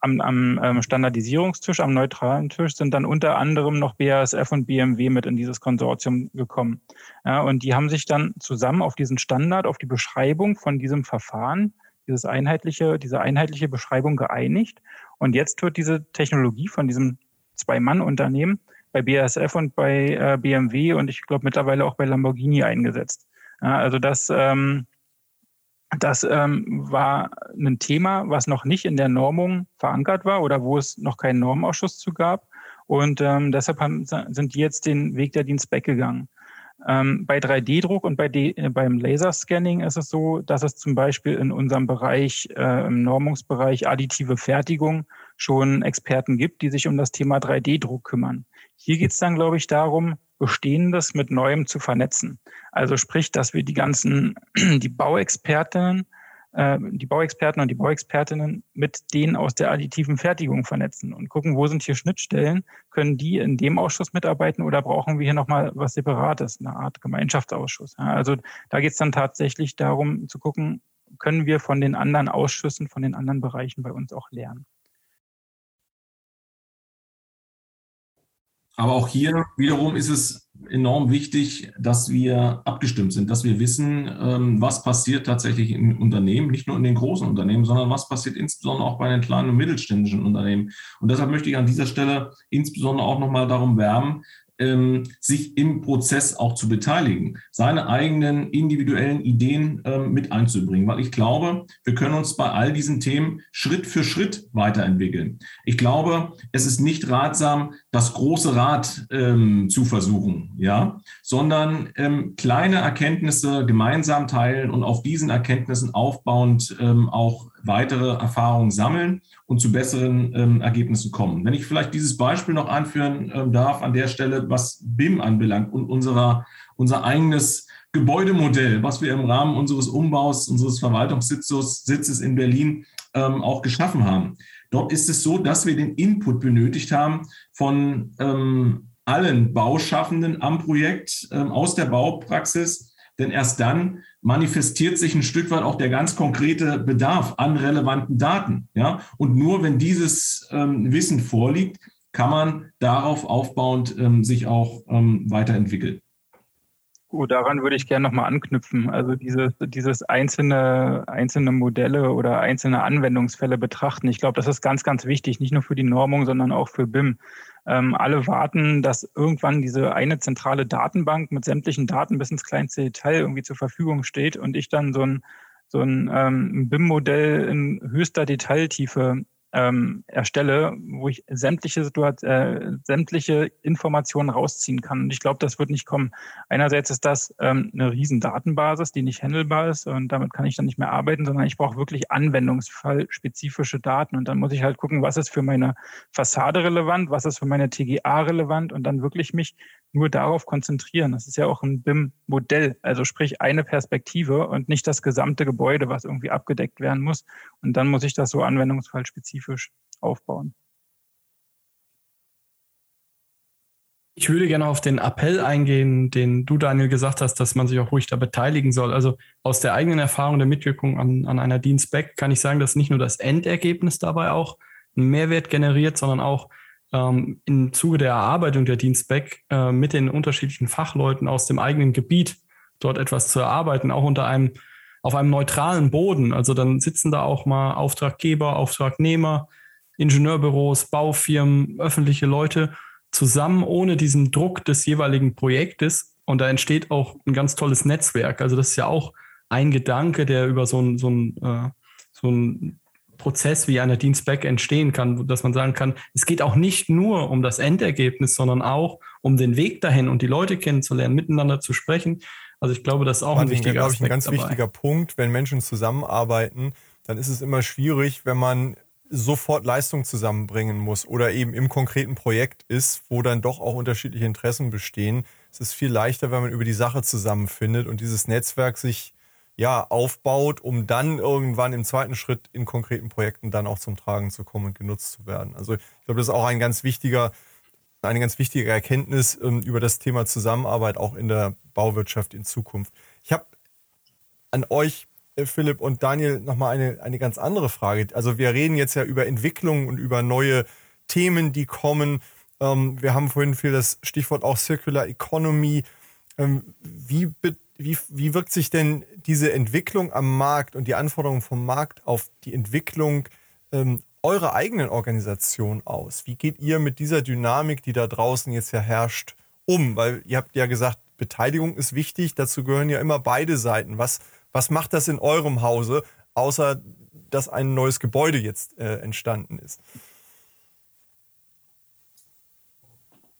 am, am ähm, Standardisierungstisch, am neutralen Tisch, sind dann unter anderem noch BASF und BMW mit in dieses Konsortium gekommen. Ja, und die haben sich dann zusammen auf diesen Standard, auf die Beschreibung von diesem Verfahren, dieses einheitliche, diese einheitliche Beschreibung geeinigt. Und jetzt wird diese Technologie von diesem Zwei-Mann-Unternehmen bei BASF und bei äh, BMW und ich glaube mittlerweile auch bei Lamborghini eingesetzt. Ja, also das, ähm, das ähm, war ein Thema, was noch nicht in der Normung verankert war oder wo es noch keinen Normausschuss zu gab. Und ähm, deshalb haben, sind die jetzt den Weg der Dienstback gegangen. Ähm, bei 3D-Druck und bei D, äh, beim Laserscanning ist es so, dass es zum Beispiel in unserem Bereich, äh, im Normungsbereich additive Fertigung schon Experten gibt, die sich um das Thema 3D-Druck kümmern. Hier geht es dann, glaube ich, darum, Bestehendes mit Neuem zu vernetzen. Also sprich, dass wir die ganzen, *clears throat* die Bauexpertinnen, äh, die Bauexperten und die Bauexpertinnen mit denen aus der additiven Fertigung vernetzen und gucken, wo sind hier Schnittstellen, können die in dem Ausschuss mitarbeiten oder brauchen wir hier nochmal was Separates, eine Art Gemeinschaftsausschuss. Ja, also da geht es dann tatsächlich darum zu gucken, können wir von den anderen Ausschüssen, von den anderen Bereichen bei uns auch lernen. Aber auch hier wiederum ist es enorm wichtig, dass wir abgestimmt sind, dass wir wissen, ähm, was passiert tatsächlich in Unternehmen, nicht nur in den großen Unternehmen, sondern was passiert insbesondere auch bei den kleinen und mittelständischen Unternehmen. Und deshalb möchte ich an dieser Stelle insbesondere auch nochmal darum werben, ähm, sich im Prozess auch zu beteiligen, seine eigenen individuellen Ideen ähm, mit einzubringen. Weil ich glaube, wir können uns bei all diesen Themen Schritt für Schritt weiterentwickeln. Ich glaube, es ist nicht ratsam, das große Rad ähm, zu versuchen, ja, sondern ähm, kleine Erkenntnisse gemeinsam teilen und auf diesen Erkenntnissen aufbauend ähm, auch weitere Erfahrungen sammeln und zu besseren ähm, Ergebnissen kommen. Wenn ich vielleicht dieses Beispiel noch anführen ähm, darf an der Stelle, was BIM anbelangt und unserer, unser eigenes Gebäudemodell, was wir im Rahmen unseres Umbaus, unseres Verwaltungssitzes Sitzes in Berlin ähm, auch geschaffen haben. Dort ist es so, dass wir den Input benötigt haben von ähm, allen Bauschaffenden am Projekt, ähm, aus der Baupraxis, denn erst dann manifestiert sich ein Stück weit auch der ganz konkrete Bedarf an relevanten Daten. Ja? Und nur wenn dieses ähm, Wissen vorliegt, kann man darauf aufbauend ähm, sich auch ähm, weiterentwickeln. Gut, daran würde ich gerne nochmal anknüpfen. Also dieses, dieses einzelne, einzelne Modelle oder einzelne Anwendungsfälle betrachten. Ich glaube, das ist ganz, ganz wichtig, nicht nur für die Normung, sondern auch für BIM. Ähm, alle warten, dass irgendwann diese eine zentrale Datenbank mit sämtlichen Daten bis ins kleinste Detail irgendwie zur Verfügung steht und ich dann so ein, so ein ähm, BIM-Modell in höchster Detailtiefe ähm, erstelle, wo ich sämtliche äh, sämtliche Informationen rausziehen kann. Und ich glaube, das wird nicht kommen. Einerseits ist das ähm, eine riesen Datenbasis, die nicht handelbar ist und damit kann ich dann nicht mehr arbeiten, sondern ich brauche wirklich anwendungsfallspezifische Daten. Und dann muss ich halt gucken, was ist für meine Fassade relevant, was ist für meine TGA relevant und dann wirklich mich nur darauf konzentrieren. Das ist ja auch ein BIM-Modell, also sprich eine Perspektive und nicht das gesamte Gebäude, was irgendwie abgedeckt werden muss. Und dann muss ich das so anwendungsfallspezifisch aufbauen. Ich würde gerne auf den Appell eingehen, den du, Daniel, gesagt hast, dass man sich auch ruhig da beteiligen soll. Also aus der eigenen Erfahrung der Mitwirkung an, an einer Dienstback kann ich sagen, dass nicht nur das Endergebnis dabei auch einen Mehrwert generiert, sondern auch ähm, im Zuge der Erarbeitung der Dienstback äh, mit den unterschiedlichen Fachleuten aus dem eigenen Gebiet dort etwas zu erarbeiten, auch unter einem auf einem neutralen Boden. Also dann sitzen da auch mal Auftraggeber, Auftragnehmer, Ingenieurbüros, Baufirmen, öffentliche Leute zusammen ohne diesen Druck des jeweiligen Projektes. Und da entsteht auch ein ganz tolles Netzwerk. Also das ist ja auch ein Gedanke, der über so ein, so ein, äh, so ein Prozess wie einer Dienstback entstehen kann, dass man sagen kann, es geht auch nicht nur um das Endergebnis, sondern auch um den Weg dahin und die Leute kennenzulernen, miteinander zu sprechen. Also ich glaube, das ist auch Martin, ein wichtiger glaube ich, ein ganz dabei. wichtiger Punkt. Wenn Menschen zusammenarbeiten, dann ist es immer schwierig, wenn man sofort Leistung zusammenbringen muss oder eben im konkreten Projekt ist, wo dann doch auch unterschiedliche Interessen bestehen. Es ist viel leichter, wenn man über die Sache zusammenfindet und dieses Netzwerk sich ja aufbaut, um dann irgendwann im zweiten Schritt in konkreten Projekten dann auch zum Tragen zu kommen und genutzt zu werden. Also ich glaube, das ist auch ein ganz wichtiger, eine ganz wichtige Erkenntnis ähm, über das Thema Zusammenarbeit auch in der Bauwirtschaft in Zukunft. Ich habe an euch äh, Philipp und Daniel, nochmal eine, eine ganz andere Frage. Also wir reden jetzt ja über Entwicklung und über neue Themen, die kommen. Ähm, wir haben vorhin viel das Stichwort auch Circular Economy. Ähm, wie, wie, wie wirkt sich denn diese Entwicklung am Markt und die Anforderungen vom Markt auf die Entwicklung ähm, eurer eigenen Organisation aus? Wie geht ihr mit dieser Dynamik, die da draußen jetzt ja herrscht, um? Weil ihr habt ja gesagt, Beteiligung ist wichtig, dazu gehören ja immer beide Seiten. Was, was macht das in eurem Hause, außer dass ein neues Gebäude jetzt äh, entstanden ist?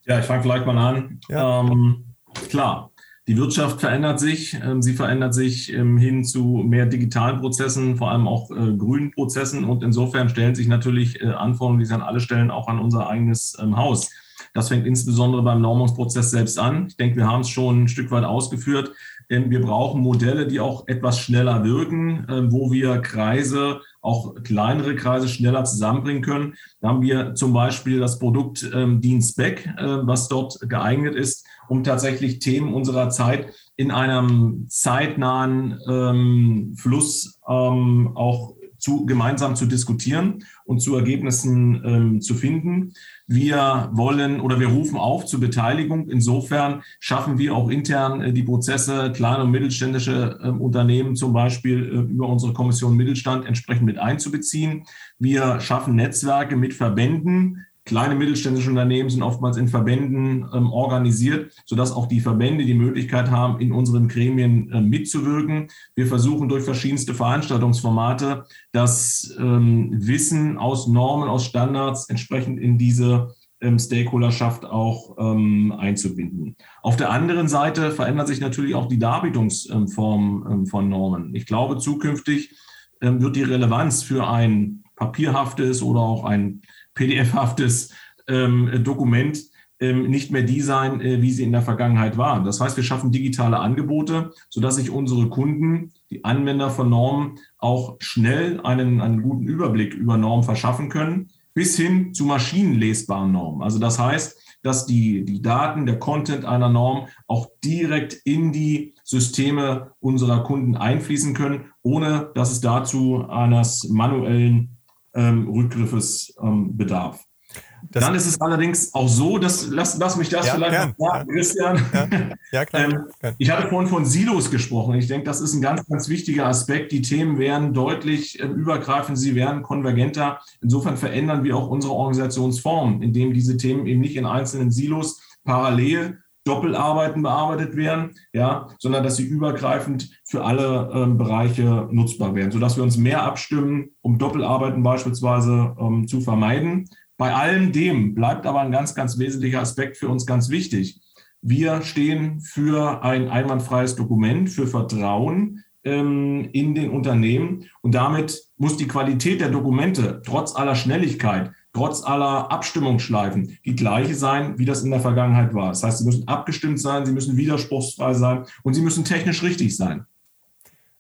Ja, ich fange vielleicht mal an. Ja. Ähm, klar, die Wirtschaft verändert sich. Ähm, sie verändert sich ähm, hin zu mehr digitalen Prozessen, vor allem auch äh, grünen Prozessen. Und insofern stellen sich natürlich äh, Anforderungen, die sich an alle stellen, auch an unser eigenes ähm, Haus. Das fängt insbesondere beim Normungsprozess selbst an. Ich denke, wir haben es schon ein Stück weit ausgeführt. Wir brauchen Modelle, die auch etwas schneller wirken, wo wir Kreise, auch kleinere Kreise schneller zusammenbringen können. Da haben wir zum Beispiel das Produkt ähm, Dienstback, äh, was dort geeignet ist, um tatsächlich Themen unserer Zeit in einem zeitnahen ähm, Fluss auch zu, gemeinsam zu diskutieren und zu Ergebnissen ähm, zu finden. Wir wollen oder wir rufen auf zur Beteiligung. Insofern schaffen wir auch intern äh, die Prozesse, kleine und mittelständische äh, Unternehmen zum Beispiel äh, über unsere Kommission Mittelstand entsprechend mit einzubeziehen. Wir schaffen Netzwerke mit Verbänden, Kleine mittelständische Unternehmen sind oftmals in Verbänden ähm, organisiert, sodass auch die Verbände die Möglichkeit haben, in unseren Gremien äh, mitzuwirken. Wir versuchen durch verschiedenste Veranstaltungsformate das ähm, Wissen aus Normen, aus Standards entsprechend in diese ähm, Stakeholderschaft auch ähm, einzubinden. Auf der anderen Seite verändert sich natürlich auch die Darbietungsform ähm, von Normen. Ich glaube, zukünftig ähm, wird die Relevanz für ein papierhaftes oder auch ein PDF-haftes ähm, Dokument ähm, nicht mehr die sein, äh, wie sie in der Vergangenheit waren. Das heißt, wir schaffen digitale Angebote, sodass sich unsere Kunden, die Anwender von Normen, auch schnell einen, einen guten Überblick über Normen verschaffen können, bis hin zu maschinenlesbaren Normen. Also das heißt, dass die, die Daten, der Content einer Norm auch direkt in die Systeme unserer Kunden einfließen können, ohne dass es dazu eines manuellen ähm, Rückgriffes ähm, bedarf. Das Dann ist es allerdings auch so, dass, lass, lass mich das ja, vielleicht gern, noch sagen, Christian. Ja, ja klar. ähm, ich hatte vorhin von Silos gesprochen. Ich denke, das ist ein ganz, ganz wichtiger Aspekt. Die Themen werden deutlich äh, übergreifend, sie werden konvergenter. Insofern verändern wir auch unsere Organisationsform, indem diese Themen eben nicht in einzelnen Silos parallel Doppelarbeiten bearbeitet werden, ja, sondern dass sie übergreifend für alle ähm, Bereiche nutzbar werden, sodass wir uns mehr abstimmen, um Doppelarbeiten beispielsweise ähm, zu vermeiden. Bei allem dem bleibt aber ein ganz, ganz wesentlicher Aspekt für uns ganz wichtig. Wir stehen für ein einwandfreies Dokument, für Vertrauen ähm, in den Unternehmen. Und damit muss die Qualität der Dokumente trotz aller Schnelligkeit, trotz aller Abstimmungsschleifen die gleiche sein, wie das in der Vergangenheit war. Das heißt, sie müssen abgestimmt sein, sie müssen widerspruchsfrei sein und sie müssen technisch richtig sein.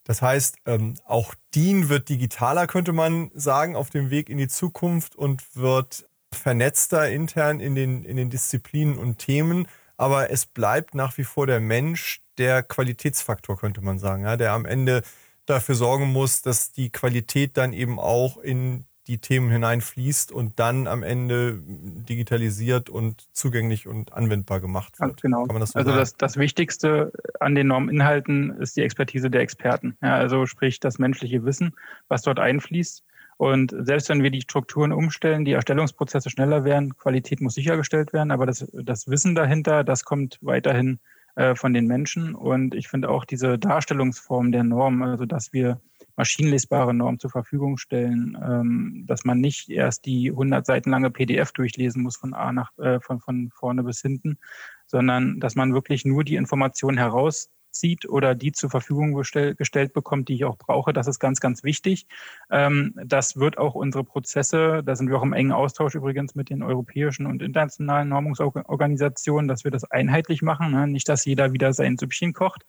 Das heißt, ähm, auch DIN wird digitaler, könnte man sagen, auf dem Weg in die Zukunft und wird vernetzter intern in den, in den Disziplinen und Themen. Aber es bleibt nach wie vor der Mensch der Qualitätsfaktor, könnte man sagen, ja, der am Ende dafür sorgen muss, dass die Qualität dann eben auch in die Themen hineinfließt und dann am Ende digitalisiert und zugänglich und anwendbar gemacht wird. Genau. Das so also das, das, Wichtigste an den Norminhalten ist die Expertise der Experten. Ja, also sprich das menschliche Wissen, was dort einfließt. Und selbst wenn wir die Strukturen umstellen, die Erstellungsprozesse schneller werden, Qualität muss sichergestellt werden, aber das, das Wissen dahinter, das kommt weiterhin äh, von den Menschen. Und ich finde auch diese Darstellungsform der Norm, also dass wir maschinenlesbare Normen zur Verfügung stellen, ähm, dass man nicht erst die 100 Seiten lange PDF durchlesen muss von A nach äh, von, von vorne bis hinten, sondern dass man wirklich nur die Informationen heraus zieht oder die zur Verfügung gestell, gestellt bekommt, die ich auch brauche. Das ist ganz, ganz wichtig. Ähm, das wird auch unsere Prozesse, da sind wir auch im engen Austausch übrigens mit den europäischen und internationalen Normungsorganisationen, dass wir das einheitlich machen. Ne? Nicht, dass jeder wieder sein Süppchen kocht,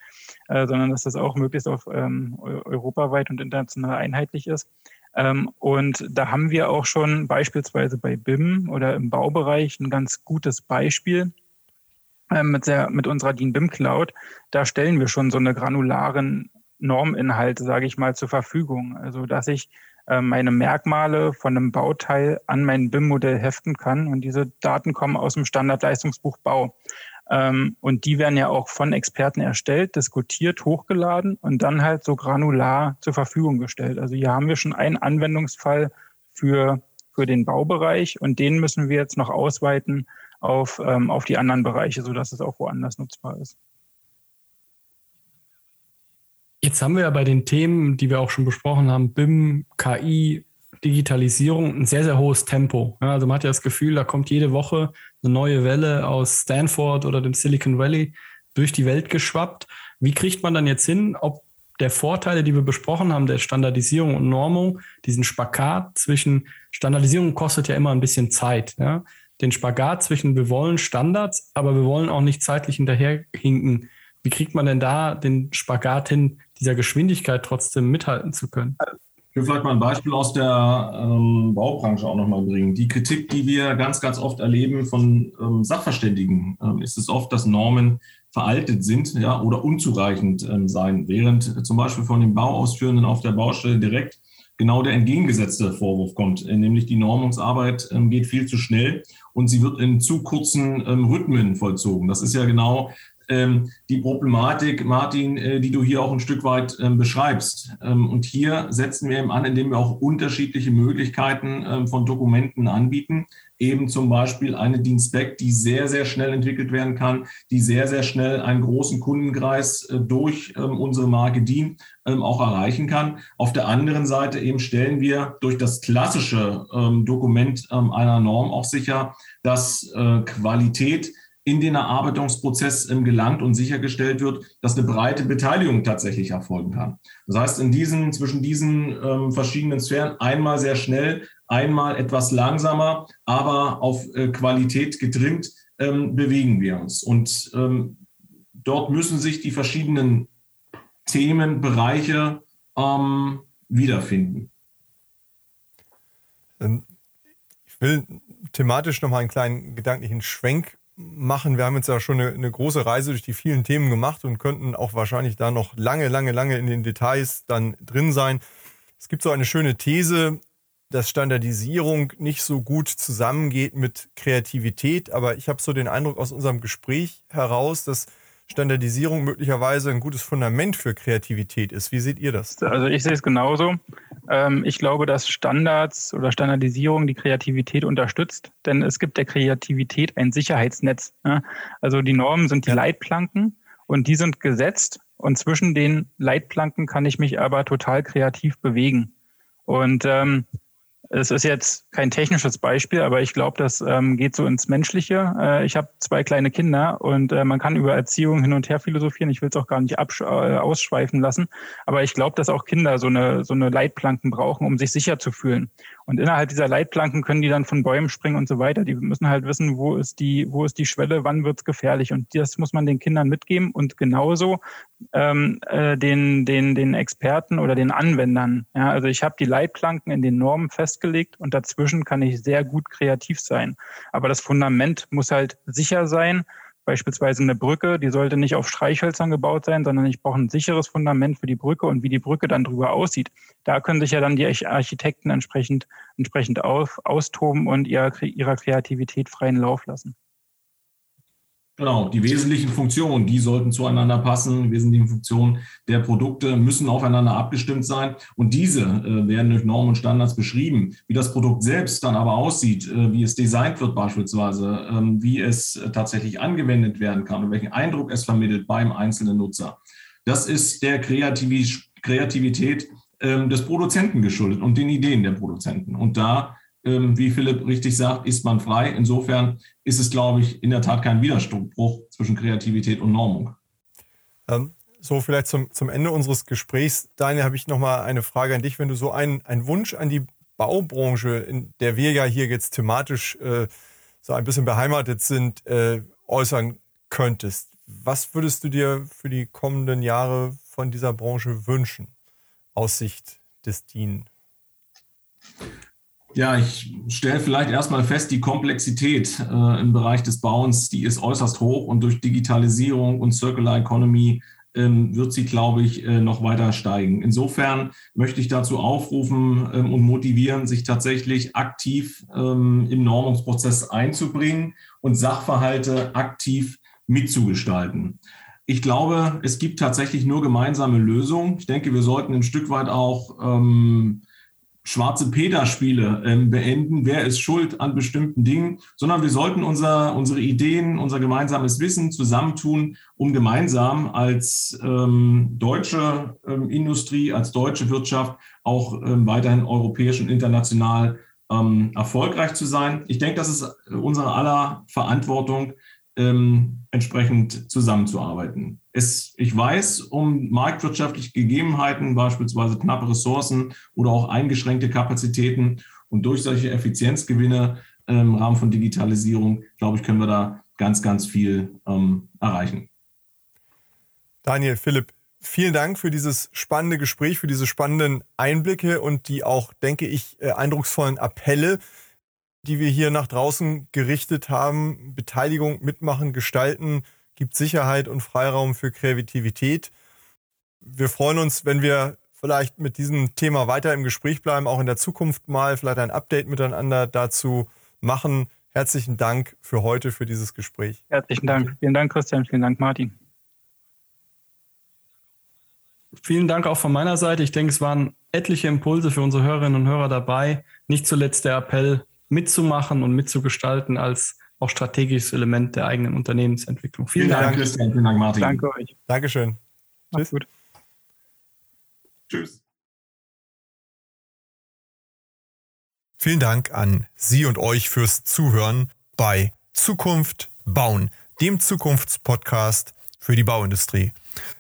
äh, sondern dass das auch möglichst auf ähm, europaweit und international einheitlich ist. Ähm, und da haben wir auch schon beispielsweise bei BIM oder im Baubereich ein ganz gutes Beispiel mit, der, mit unserer DIN BIM Cloud, da stellen wir schon so eine granularen Norminhalte, sage ich mal, zur Verfügung. Also dass ich äh, meine Merkmale von einem Bauteil an mein BIM-Modell heften kann und diese Daten kommen aus dem Standardleistungsbuch Bau. Ähm, und die werden ja auch von Experten erstellt, diskutiert, hochgeladen und dann halt so granular zur Verfügung gestellt. Also hier haben wir schon einen Anwendungsfall für, für den Baubereich und den müssen wir jetzt noch ausweiten auf, ähm, auf die anderen Bereiche, sodass es auch woanders nutzbar ist. Jetzt haben wir ja bei den Themen, die wir auch schon besprochen haben, BIM, KI, Digitalisierung, ein sehr, sehr hohes Tempo. Ja, also man hat ja das Gefühl, da kommt jede Woche eine neue Welle aus Stanford oder dem Silicon Valley durch die Welt geschwappt. Wie kriegt man dann jetzt hin, ob der Vorteile, die wir besprochen haben, der Standardisierung und Normung, diesen Spagat zwischen Standardisierung kostet ja immer ein bisschen Zeit. Ja? Den Spagat zwischen, wir wollen Standards, aber wir wollen auch nicht zeitlich hinterherhinken. Wie kriegt man denn da den Spagat hin, dieser Geschwindigkeit trotzdem mithalten zu können? Ich will vielleicht mal ein Beispiel aus der ähm, Baubranche auch nochmal bringen. Die Kritik, die wir ganz, ganz oft erleben von ähm, Sachverständigen, ähm, ist es oft, dass Normen veraltet sind ja, oder unzureichend ähm, sein, während äh, zum Beispiel von den Bauausführenden auf der Baustelle direkt genau der entgegengesetzte Vorwurf kommt, äh, nämlich die Normungsarbeit ähm, geht viel zu schnell und sie wird in zu kurzen ähm, Rhythmen vollzogen. Das ist ja genau die Problematik, Martin, äh, die du hier auch ein Stück weit ähm, beschreibst. Ähm, und hier setzen wir eben an, indem wir auch unterschiedliche Möglichkeiten ähm, von Dokumenten anbieten. Eben zum Beispiel eine Dienstback, die sehr, sehr schnell entwickelt werden kann, die sehr, sehr schnell einen großen Kundenkreis äh, durch ähm, unsere Marke DIN ähm, auch erreichen kann. Auf der anderen Seite eben stellen wir durch das klassische Dokument einer Norm auch sicher, dass äh, Qualität in den Erarbeitungsprozess gelangt und sichergestellt wird, dass eine breite Beteiligung tatsächlich erfolgen kann. Das heißt, in diesen, zwischen diesen ähm, verschiedenen Sphären einmal sehr schnell, einmal etwas langsamer, aber auf äh, Qualität getrimmt ähm, bewegen wir uns. Und ähm, dort müssen sich die verschiedenen Themenbereiche ähm, wiederfinden. Ähm, ich will thematisch noch mal einen kleinen gedanklichen Schwenk machen. Wir haben jetzt ja schon eine, eine, große Reise durch die vielen Themen gemacht und könnten auch wahrscheinlich da noch lange, lange, lange in den Details dann drin sein. Es gibt so eine schöne These, dass Standardisierung nicht so gut zusammengeht mit Kreativität, aber ich habe so den Eindruck aus unserem Gespräch heraus, dass Standardisierung möglicherweise ein gutes Fundament für Kreativität ist. Wie seht ihr das? Also ich sehe es genauso. Ähm, ich glaube, dass Standards oder Standardisierung die Kreativität unterstützt, denn es gibt der Kreativität ein Sicherheitsnetz. Also die Normen sind die Leitplanken und die sind gesetzt und zwischen den Leitplanken kann ich mich aber total kreativ bewegen. Und ähm, es ist jetzt kein technisches Beispiel, aber ich glaube, das ähm, geht so ins Menschliche. Äh, ich habe zwei kleine Kinder und äh, man kann über Erziehung hin und her philosophieren. Ich will es auch gar nicht äh, ausschweifen lassen, aber ich glaube, dass auch Kinder so eine, so eine Leitplanken brauchen, um sich sicher zu fühlen. Und innerhalb dieser Leitplanken können die dann von Bäumen springen und so weiter. Die müssen halt wissen, wo ist die, wo ist die Schwelle, wann wird's gefährlich. Und das muss man den Kindern mitgeben und genauso ähm, äh, den, den, den Experten oder den Anwendern. Ja, also ich habe die Leitplanken in den Normen festgelegt und dazwischen kann ich sehr gut kreativ sein. Aber das Fundament muss halt sicher sein. Beispielsweise eine Brücke, die sollte nicht auf Streichhölzern gebaut sein, sondern ich brauche ein sicheres Fundament für die Brücke und wie die Brücke dann drüber aussieht. Da können sich ja dann die Architekten entsprechend, entsprechend auf, austoben und ihrer, ihrer Kreativität freien Lauf lassen. Genau, die wesentlichen Funktionen, die sollten zueinander passen. Die wesentlichen Funktionen der Produkte müssen aufeinander abgestimmt sein. Und diese äh, werden durch Normen und Standards beschrieben. Wie das Produkt selbst dann aber aussieht, äh, wie es designt wird beispielsweise, ähm, wie es äh, tatsächlich angewendet werden kann und welchen Eindruck es vermittelt beim einzelnen Nutzer. Das ist der Kreativität ähm, des Produzenten geschuldet und den Ideen der Produzenten. Und da wie Philipp richtig sagt, ist man frei. Insofern ist es, glaube ich, in der Tat kein Widerspruch zwischen Kreativität und Normung. Ähm, so, vielleicht zum, zum Ende unseres Gesprächs, Daniel, habe ich noch mal eine Frage an dich. Wenn du so einen, einen Wunsch an die Baubranche, in der wir ja hier jetzt thematisch äh, so ein bisschen beheimatet sind, äh, äußern könntest, was würdest du dir für die kommenden Jahre von dieser Branche wünschen, aus Sicht des DIN? Ja, ich stelle vielleicht erstmal fest, die Komplexität äh, im Bereich des Bauens, die ist äußerst hoch und durch Digitalisierung und Circular Economy ähm, wird sie, glaube ich, äh, noch weiter steigen. Insofern möchte ich dazu aufrufen ähm, und motivieren, sich tatsächlich aktiv ähm, im Normungsprozess einzubringen und Sachverhalte aktiv mitzugestalten. Ich glaube, es gibt tatsächlich nur gemeinsame Lösungen. Ich denke, wir sollten ein Stück weit auch ähm, schwarze Peter-Spiele ähm, beenden, wer ist schuld an bestimmten Dingen, sondern wir sollten unser, unsere Ideen, unser gemeinsames Wissen zusammentun, um gemeinsam als ähm, deutsche ähm, Industrie, als deutsche Wirtschaft auch ähm, weiterhin europäisch und international ähm, erfolgreich zu sein. Ich denke, das ist unsere aller Verantwortung, ähm, entsprechend zusammenzuarbeiten. Es, ich weiß um marktwirtschaftliche Gegebenheiten, beispielsweise knappe Ressourcen oder auch eingeschränkte Kapazitäten. Und durch solche Effizienzgewinne im Rahmen von Digitalisierung, glaube ich, können wir da ganz, ganz viel ähm, erreichen. Daniel, Philipp, vielen Dank für dieses spannende Gespräch, für diese spannenden Einblicke und die auch, denke ich, äh, eindrucksvollen Appelle die wir hier nach draußen gerichtet haben. Beteiligung, mitmachen, gestalten, gibt Sicherheit und Freiraum für Kreativität. Wir freuen uns, wenn wir vielleicht mit diesem Thema weiter im Gespräch bleiben, auch in der Zukunft mal vielleicht ein Update miteinander dazu machen. Herzlichen Dank für heute, für dieses Gespräch. Herzlichen Dank. Vielen Dank, Christian. Vielen Dank, Martin. Vielen Dank auch von meiner Seite. Ich denke, es waren etliche Impulse für unsere Hörerinnen und Hörer dabei. Nicht zuletzt der Appell, mitzumachen und mitzugestalten als auch strategisches Element der eigenen Unternehmensentwicklung. Vielen, Vielen Dank, Dank, Christian. Vielen Dank, Martin. Danke euch. Dankeschön. Tschüss. Gut. Tschüss. Vielen Dank an Sie und euch fürs Zuhören bei Zukunft bauen, dem Zukunftspodcast für die Bauindustrie.